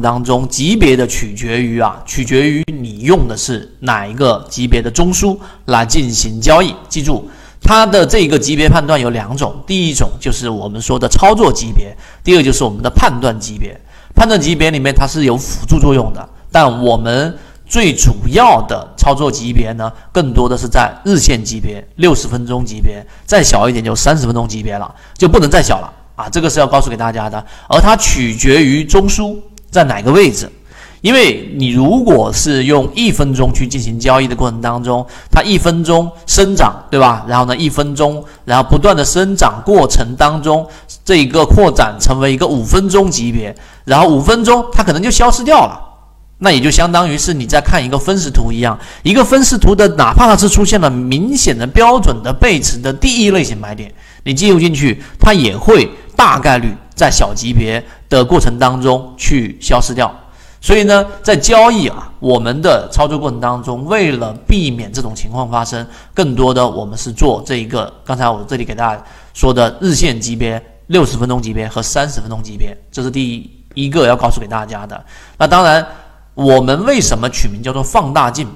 当中级别的取决于啊，取决于你用的是哪一个级别的中枢来进行交易。记住，它的这个级别判断有两种，第一种就是我们说的操作级别，第二就是我们的判断级别。判断级别里面它是有辅助作用的，但我们最主要的操作级别呢，更多的是在日线级别、六十分钟级别，再小一点就三十分钟级别了，就不能再小了啊！这个是要告诉给大家的，而它取决于中枢。在哪个位置？因为你如果是用一分钟去进行交易的过程当中，它一分钟生长，对吧？然后呢，一分钟，然后不断的生长过程当中，这一个扩展成为一个五分钟级别，然后五分钟它可能就消失掉了。那也就相当于是你在看一个分时图一样，一个分时图的，哪怕它是出现了明显的标准的背驰的第一类型买点，你进入进去，它也会大概率在小级别。的过程当中去消失掉，所以呢，在交易啊，我们的操作过程当中，为了避免这种情况发生，更多的我们是做这一个，刚才我这里给大家说的日线级别、六十分钟级别和三十分钟级别，这是第一个要告诉给大家的。那当然，我们为什么取名叫做放大镜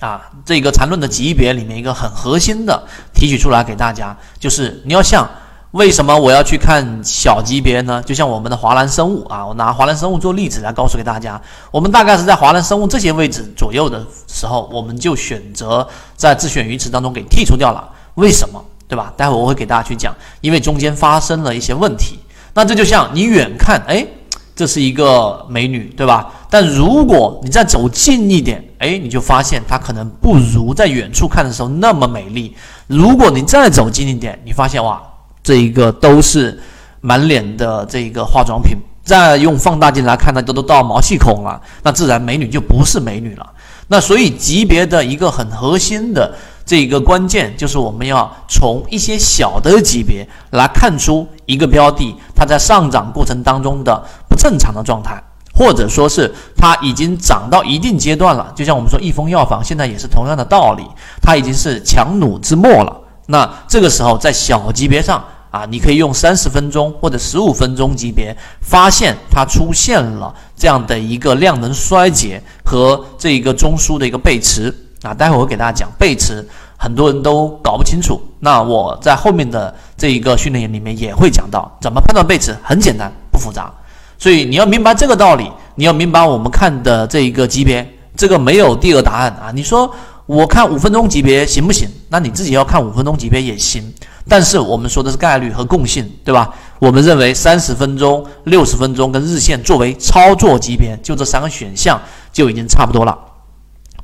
啊？这个缠论的级别里面一个很核心的提取出来给大家，就是你要像。为什么我要去看小级别呢？就像我们的华兰生物啊，我拿华兰生物做例子来告诉给大家，我们大概是在华兰生物这些位置左右的时候，我们就选择在自选鱼池当中给剔除掉了。为什么？对吧？待会我会给大家去讲，因为中间发生了一些问题。那这就像你远看，哎，这是一个美女，对吧？但如果你再走近一点，哎，你就发现她可能不如在远处看的时候那么美丽。如果你再走近一点，你发现哇。这一个都是满脸的这一个化妆品，再用放大镜来看，那都都到毛细孔了，那自然美女就不是美女了。那所以级别的一个很核心的这一个关键，就是我们要从一些小的级别来看出一个标的它在上涨过程当中的不正常的状态，或者说是它已经涨到一定阶段了。就像我们说益丰药房现在也是同样的道理，它已经是强弩之末了。那这个时候在小级别上。啊，你可以用三十分钟或者十五分钟级别，发现它出现了这样的一个量能衰竭和这一个中枢的一个背驰啊。待会儿我给大家讲背驰，很多人都搞不清楚。那我在后面的这一个训练营里面也会讲到怎么判断背驰，很简单，不复杂。所以你要明白这个道理，你要明白我们看的这一个级别，这个没有第二答案啊。你说我看五分钟级别行不行？那你自己要看五分钟级别也行。但是我们说的是概率和共性，对吧？我们认为三十分钟、六十分钟跟日线作为操作级别，就这三个选项就已经差不多了，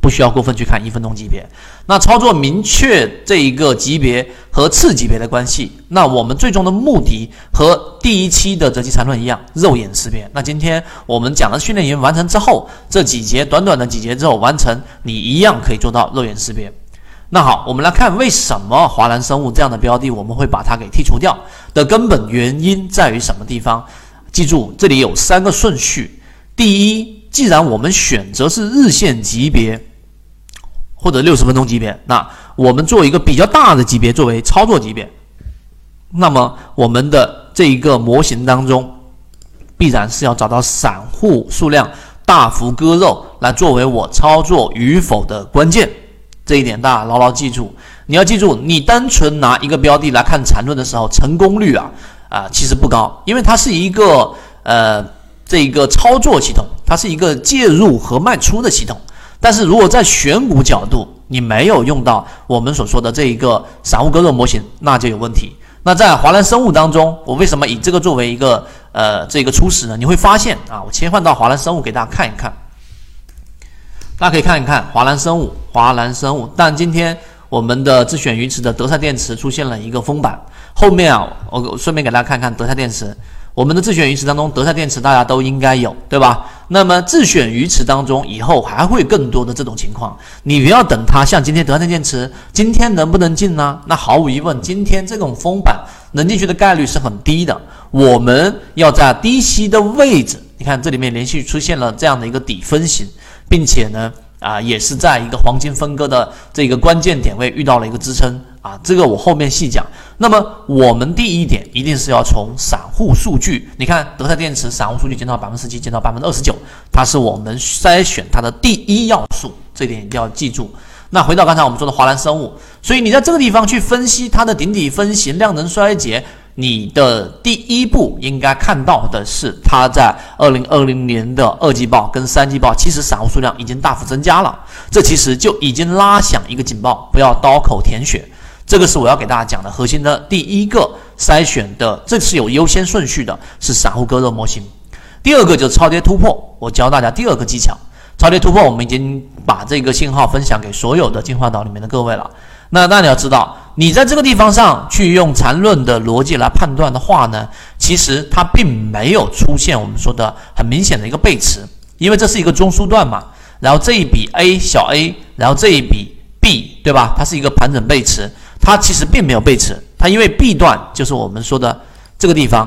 不需要过分去看一分钟级别。那操作明确这一个级别和次级别的关系，那我们最终的目的和第一期的择机缠论一样，肉眼识别。那今天我们讲的训练营完成之后，这几节短短的几节之后完成，你一样可以做到肉眼识别。那好，我们来看为什么华南生物这样的标的我们会把它给剔除掉的根本原因在于什么地方？记住，这里有三个顺序。第一，既然我们选择是日线级别或者六十分钟级别，那我们做一个比较大的级别作为操作级别，那么我们的这一个模型当中，必然是要找到散户数量大幅割肉来作为我操作与否的关键。这一点大家牢牢记住，你要记住，你单纯拿一个标的来看缠论的时候，成功率啊啊其实不高，因为它是一个呃这一个操作系统，它是一个介入和卖出的系统。但是如果在选股角度，你没有用到我们所说的这一个散户割肉模型，那就有问题。那在华南生物当中，我为什么以这个作为一个呃这个初始呢？你会发现啊，我切换到华南生物给大家看一看。大家可以看一看华南生物，华南生物。但今天我们的自选鱼池的德赛电池出现了一个封板，后面啊，我顺便给大家看看德赛电池。我们的自选鱼池当中，德赛电池大家都应该有，对吧？那么自选鱼池当中，以后还会更多的这种情况。你不要等它像今天德赛电池，今天能不能进呢？那毫无疑问，今天这种封板能进去的概率是很低的。我们要在低吸的位置，你看这里面连续出现了这样的一个底分型。并且呢，啊，也是在一个黄金分割的这个关键点位遇到了一个支撑啊，这个我后面细讲。那么我们第一点一定是要从散户数据，你看德泰电池散户数据减到百分之十七，减少百分之二十九，它是我们筛选它的第一要素，这点一定要记住。那回到刚才我们说的华兰生物，所以你在这个地方去分析它的顶底分型、量能衰竭。你的第一步应该看到的是，它在二零二零年的二季报跟三季报，其实散户数量已经大幅增加了，这其实就已经拉响一个警报，不要刀口舔血。这个是我要给大家讲的核心的第一个筛选的，这是有优先顺序的，是散户割肉模型。第二个就是超跌突破，我教大家第二个技巧，超跌突破，我们已经把这个信号分享给所有的进化岛里面的各位了。那那你要知道，你在这个地方上去用缠论的逻辑来判断的话呢，其实它并没有出现我们说的很明显的一个背驰，因为这是一个中枢段嘛。然后这一笔 A 小 a，然后这一笔 B 对吧？它是一个盘整背驰，它其实并没有背驰，它因为 B 段就是我们说的这个地方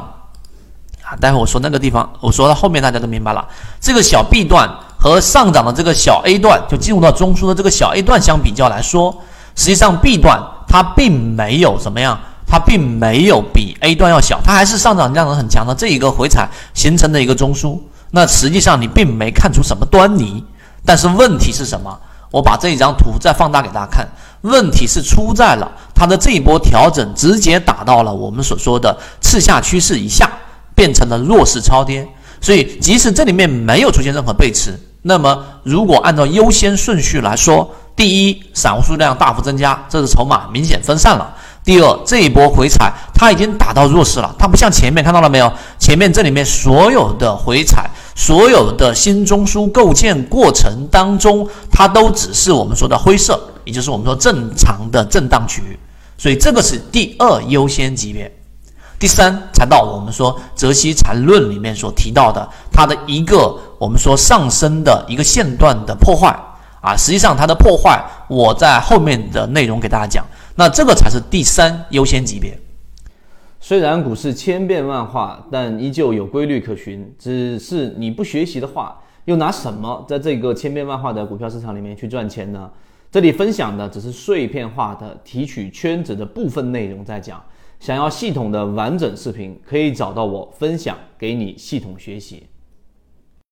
啊。待会我说那个地方，我说到后面大家都明白了。这个小 B 段和上涨的这个小 A 段，就进入到中枢的这个小 A 段相比较来说。实际上，B 段它并没有怎么样，它并没有比 A 段要小，它还是上涨量能很强的这一个回踩形成的一个中枢。那实际上你并没看出什么端倪。但是问题是什么？我把这一张图再放大给大家看。问题是出在了它的这一波调整直接打到了我们所说的次下趋势以下，变成了弱势超跌。所以即使这里面没有出现任何背驰，那么如果按照优先顺序来说，第一，散户数量大幅增加，这是筹码明显分散了。第二，这一波回踩它已经打到弱势了，它不像前面看到了没有？前面这里面所有的回踩，所有的新中枢构建过程当中，它都只是我们说的灰色，也就是我们说正常的震荡区域。所以这个是第二优先级别。第三，才到我们说泽西缠论里面所提到的它的一个我们说上升的一个线段的破坏。啊，实际上它的破坏，我在后面的内容给大家讲。那这个才是第三优先级别。虽然股市千变万化，但依旧有规律可循。只是你不学习的话，又拿什么在这个千变万化的股票市场里面去赚钱呢？这里分享的只是碎片化的提取圈子的部分内容在讲。想要系统的完整视频，可以找到我分享给你系统学习。